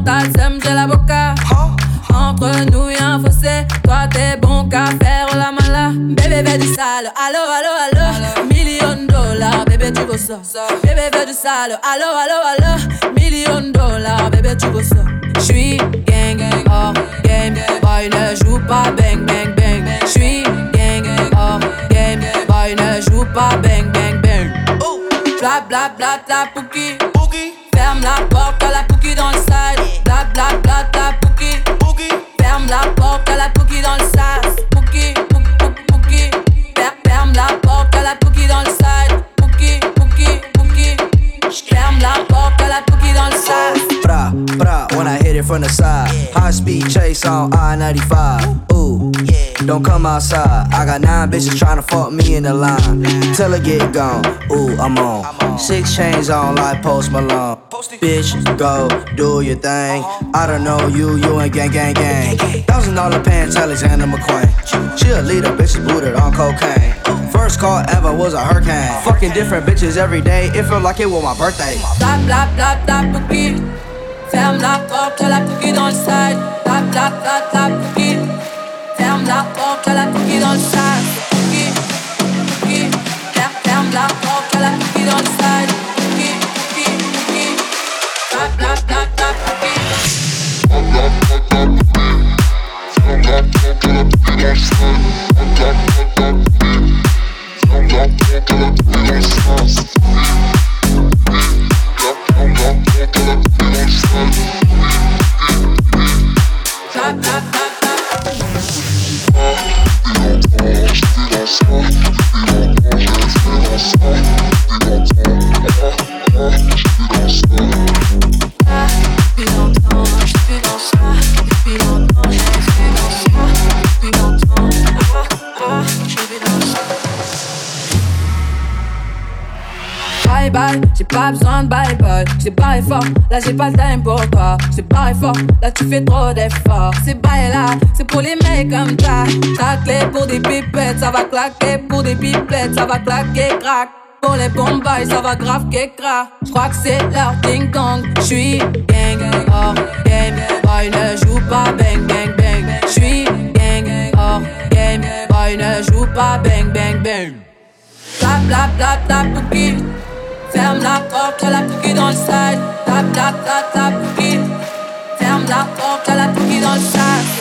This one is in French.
mental, seum, j'ai la boca. Entre nous y'a un fossé, toi t'es bon qu'à faire la mala. Bébé fais du sale, allo allo allo. Million dollars, bébé tu veux ça. Bébé du sale, allo allo allo. Million dollars, bébé tu veux ça. J'suis gang, gang, oh game, boy ne joue pas bang bang bang. J'suis gang, oh game, boy ne joue pas bang bang bang. Bla bla bla bla pouki, pouki. Ferme la porte à la hit it from the side. High speed chase on I 95. Ooh, don't come outside. I got nine bitches tryna fuck me in the line. Till I get gone. Ooh, I'm on. Six chains on like Post Malone. Bitch, go do your thing. Uh-huh. I don't know you, you ain't gang, gang, gang. Thousand dollar pants, Alexander McQueen. She a leader, bitches booted on cocaine. First call ever was a hurricane. Uh-huh. Fucking different bitches every day. It felt like it was my birthday. Bla bla bla bla pouki. Ferme la porte la pouki dans le. Bla bla bla bla pouki. Ferme la porte la pouki dans le side. J'ai pas besoin de bye bye. J'ai barré fort, là j'ai pas le time pour toi. J'ai barré fort, là tu fais trop d'efforts. C'est bye là, c'est pour les mecs comme ça. Ta clé pour des pipettes, ça va claquer. Pour des pipettes, ça va claquer, crack. Pour les bombes, ça va grave qu'écra. J'crois que c'est leur ding dong. J'suis gang, hors game. Boy, ne joue pas bang, bang, bang. J'suis gang, hors game. Boy, ne joue pas bang, bang, bang. Bla bla bla pouki. Ferme la porte à la pouki dans le side. Bla bla bla bla pouki. Ferme la porte à la pouki dans le side.